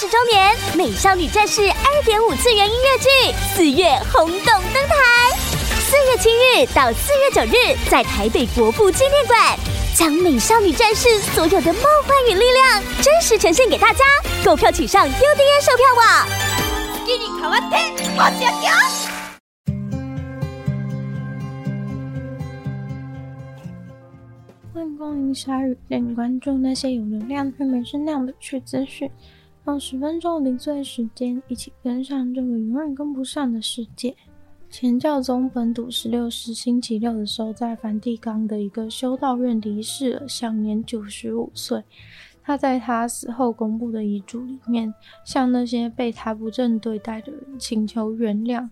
十周年《美少女战士》二点五次元音乐剧四月轰动登台，四月七日到四月九日，在台北国父纪念馆，将《美少女战士》所有的梦幻与力量真实呈现给大家。购票请上 UDN 售票网。欢迎光临鲨语，带你关注那些有流量却没声量的趣资讯。用十分钟零碎时间，一起跟上这个永远跟不上的世界。前教宗本笃十六世星期六的时候，在梵蒂冈的一个修道院离世了，享年九十五岁。他在他死后公布的遗嘱里面，向那些被他不正对待的人请求原谅。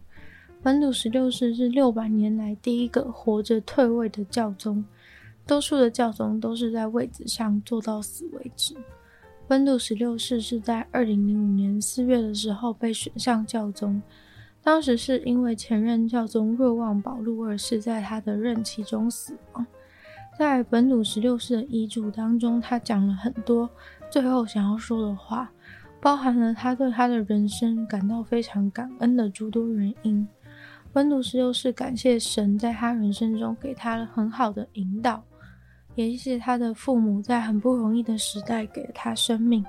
本笃十六世是六百年来第一个活着退位的教宗，多数的教宗都是在位子上做到死为止。本笃十六世是在二零零五年四月的时候被选上教宗，当时是因为前任教宗若望保禄二世在他的任期中死亡。在本笃十六世的遗嘱当中，他讲了很多最后想要说的话，包含了他对他的人生感到非常感恩的诸多原因。本笃十六世感谢神在他人生中给他了很好的引导。也谢谢他的父母在很不容易的时代给了他生命，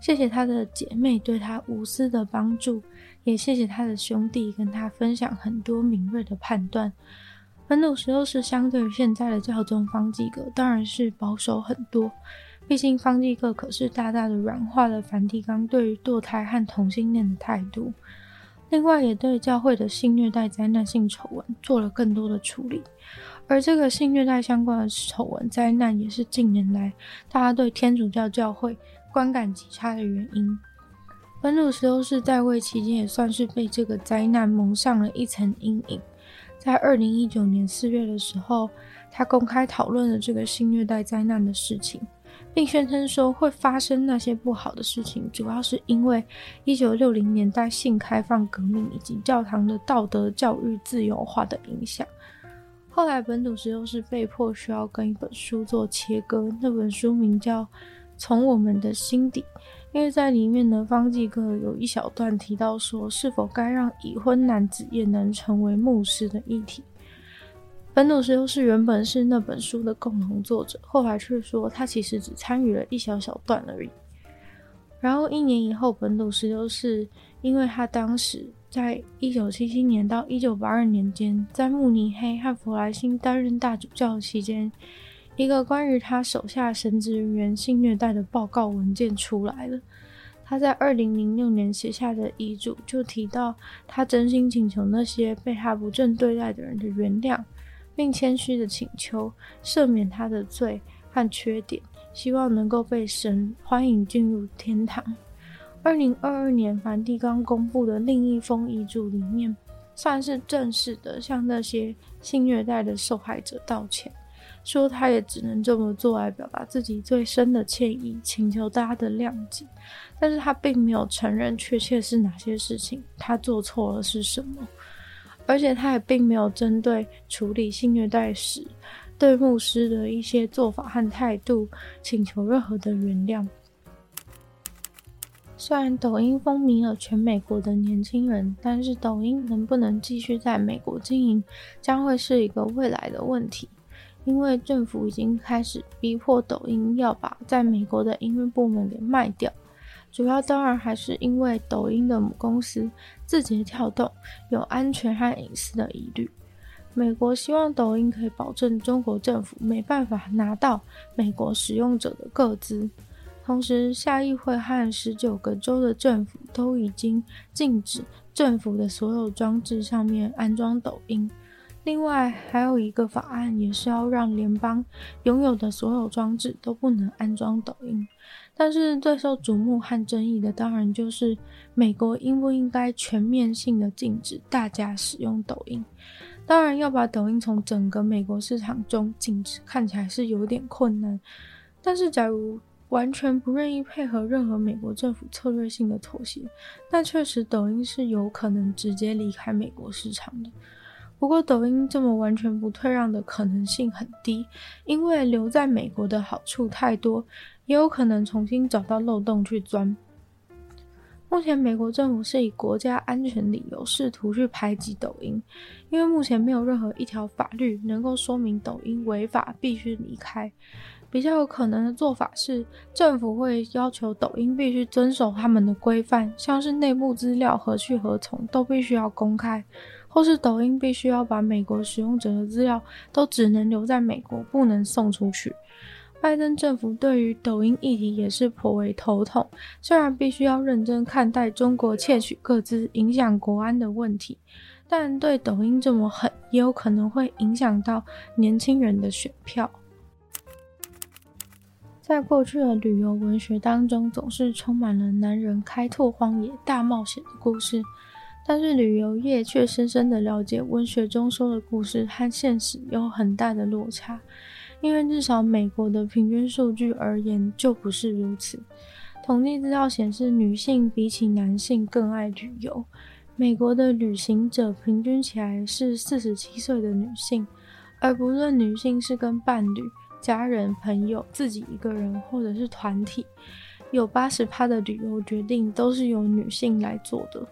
谢谢他的姐妹对他无私的帮助，也谢谢他的兄弟跟他分享很多敏锐的判断。本笃十六是相对于现在的教宗方济各，当然是保守很多，毕竟方济各可是大大的软化了梵蒂冈对于堕胎和同性恋的态度，另外也对教会的性虐待灾难性丑闻做了更多的处理。而这个性虐待相关的丑闻灾难，也是近年来大家对天主教教会观感极差的原因。本笃十六世在位期间，也算是被这个灾难蒙上了一层阴影。在二零一九年四月的时候，他公开讨论了这个性虐待灾难的事情，并宣称说会发生那些不好的事情，主要是因为一九六零年代性开放革命以及教堂的道德教育自由化的影响。后来，本笃十六世被迫需要跟一本书做切割，那本书名叫《从我们的心底》，因为在里面呢，方济各有一小段提到说，是否该让已婚男子也能成为牧师的议题。本笃十六世原本是那本书的共同作者，后来却说他其实只参与了一小小段而已。然后一年以后，本笃十六世因为他当时。在一九七七年到一九八二年间，在慕尼黑和弗莱辛担任大主教期间，一个关于他手下神职人员性虐待的报告文件出来了。他在二零零六年写下的遗嘱就提到，他真心请求那些被他不正对待的人的原谅，并谦虚的请求赦免他的罪和缺点，希望能够被神欢迎进入天堂。二零二二年，梵蒂冈公布的另一封遗嘱里面，算是正式的向那些性虐待的受害者道歉，说他也只能这么做来表达自己最深的歉意，请求大家的谅解。但是他并没有承认确切是哪些事情他做错了是什么，而且他也并没有针对处理性虐待时对牧师的一些做法和态度请求任何的原谅。虽然抖音风靡了全美国的年轻人，但是抖音能不能继续在美国经营，将会是一个未来的问题。因为政府已经开始逼迫抖音要把在美国的营运部门给卖掉，主要当然还是因为抖音的母公司字节跳动有安全和隐私的疑虑。美国希望抖音可以保证中国政府没办法拿到美国使用者的个资。同时，下议会和十九个州的政府都已经禁止政府的所有装置上面安装抖音。另外，还有一个法案也是要让联邦拥有的所有装置都不能安装抖音。但是，最受瞩目和争议的，当然就是美国应不应该全面性的禁止大家使用抖音。当然，要把抖音从整个美国市场中禁止，看起来是有点困难。但是，假如完全不愿意配合任何美国政府策略性的妥协，但确实抖音是有可能直接离开美国市场的。不过，抖音这么完全不退让的可能性很低，因为留在美国的好处太多，也有可能重新找到漏洞去钻。目前，美国政府是以国家安全理由试图去排挤抖音，因为目前没有任何一条法律能够说明抖音违法必须离开。比较有可能的做法是，政府会要求抖音必须遵守他们的规范，像是内部资料何去何从都必须要公开，或是抖音必须要把美国使用者的资料都只能留在美国，不能送出去。拜登政府对于抖音议题也是颇为头痛，虽然必须要认真看待中国窃取个资影响国安的问题，但对抖音这么狠，也有可能会影响到年轻人的选票。在过去的旅游文学当中，总是充满了男人开拓荒野、大冒险的故事，但是旅游业却深深的了解文学中说的故事和现实有很大的落差。因为至少美国的平均数据而言就不是如此。统计资料显示，女性比起男性更爱旅游。美国的旅行者平均起来是四十七岁的女性，而不论女性是跟伴侣、家人、朋友、自己一个人或者是团体，有八十趴的旅游决定都是由女性来做的。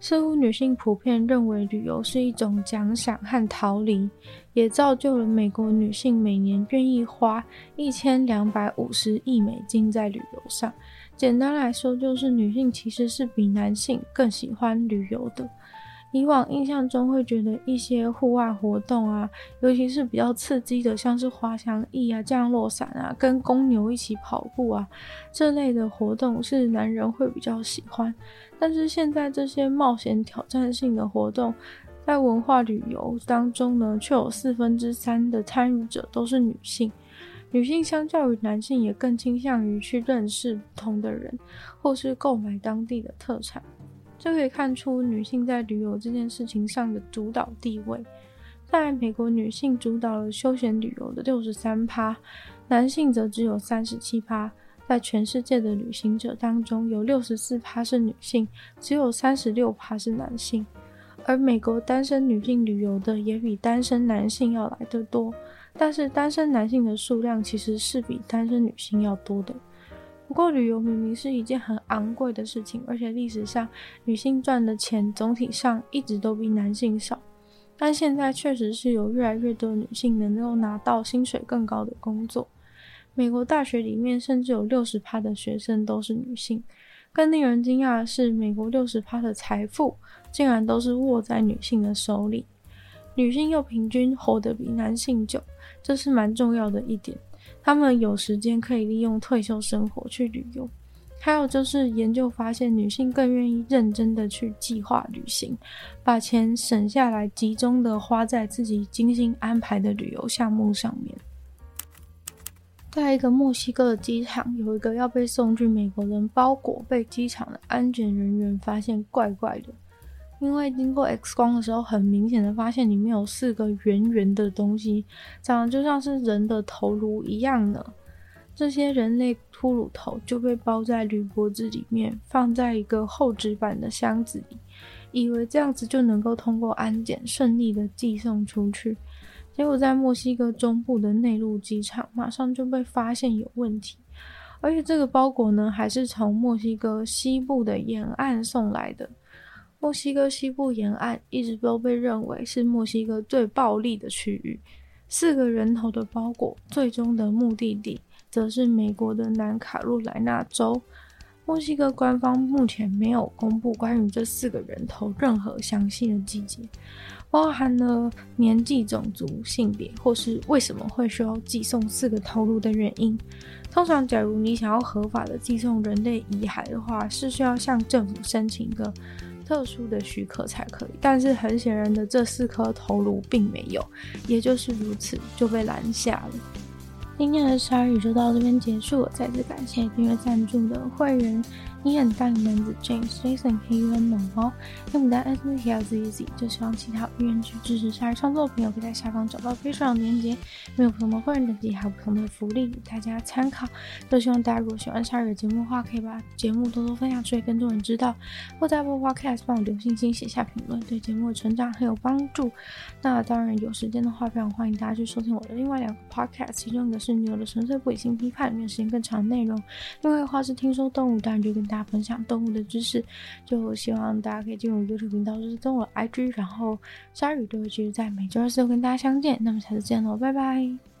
似乎女性普遍认为旅游是一种奖赏和逃离，也造就了美国女性每年愿意花一千两百五十亿美金在旅游上。简单来说，就是女性其实是比男性更喜欢旅游的。以往印象中会觉得一些户外活动啊，尤其是比较刺激的，像是滑翔翼啊、降落伞啊、跟公牛一起跑步啊这类的活动，是男人会比较喜欢。但是现在这些冒险挑战性的活动，在文化旅游当中呢，却有四分之三的参与者都是女性。女性相较于男性，也更倾向于去认识不同的人，或是购买当地的特产。这可以看出女性在旅游这件事情上的主导地位。在美国，女性主导了休闲旅游的六十三趴，男性则只有三十七趴。在全世界的旅行者当中，有六十四趴是女性，只有三十六趴是男性。而美国单身女性旅游的也比单身男性要来得多，但是单身男性的数量其实是比单身女性要多的。不过，旅游明明是一件很昂贵的事情，而且历史上女性赚的钱总体上一直都比男性少。但现在确实是有越来越多女性能够拿到薪水更高的工作。美国大学里面甚至有六十趴的学生都是女性。更令人惊讶的是，美国六十趴的财富竟然都是握在女性的手里。女性又平均活得比男性久，这是蛮重要的一点。他们有时间可以利用退休生活去旅游，还有就是研究发现，女性更愿意认真的去计划旅行，把钱省下来，集中的花在自己精心安排的旅游项目上面。在一个墨西哥的机场，有一个要被送去美国人包裹，被机场的安检人员发现怪怪的。因为经过 X 光的时候，很明显的发现里面有四个圆圆的东西，长得就像是人的头颅一样呢。这些人类骷髅头就被包在铝箔纸里面，放在一个厚纸板的箱子里，以为这样子就能够通过安检，顺利的寄送出去。结果在墨西哥中部的内陆机场，马上就被发现有问题，而且这个包裹呢，还是从墨西哥西部的沿岸送来的。墨西哥西部沿岸一直都被认为是墨西哥最暴力的区域。四个人头的包裹，最终的目的地则是美国的南卡罗来纳州。墨西哥官方目前没有公布关于这四个人头任何详细的细节，包含了年纪、种族、性别，或是为什么会需要寄送四个头颅的原因。通常，假如你想要合法的寄送人类遗骸的话，是需要向政府申请一个特殊的许可才可以，但是很显然的，这四颗头颅并没有，也就是如此就被拦下了。今天的鲨鱼就到这边结束了，再次感谢订阅赞助的会员。你很大的男子 James Jason K U N 猛猫，要不然 S M K L Z Z，就希望其他愿意去支持夏日创作的朋友，可以在下方找到非常链接，没有不同的会员等级，还有不同的福利大家参考。就希望大家如果喜欢夏日的节目的话，可以把节目多多分享出去，更多人知道。或在播 podcast 帮我留星星，写下评论，对节目的成长很有帮助。那当然有时间的话，非常欢迎大家去收听我的另外两个 Podcast，其中一个是女友的纯粹不理性批判，里面时间更长的内容；另外的话是听说动物，当然就跟。大家分享动物的知识。就希望大家可以进入 YouTube 频道，就是跟我 IG，然后鲨鱼都会继续在每周二四跟大家相见。那么下次见喽，拜拜。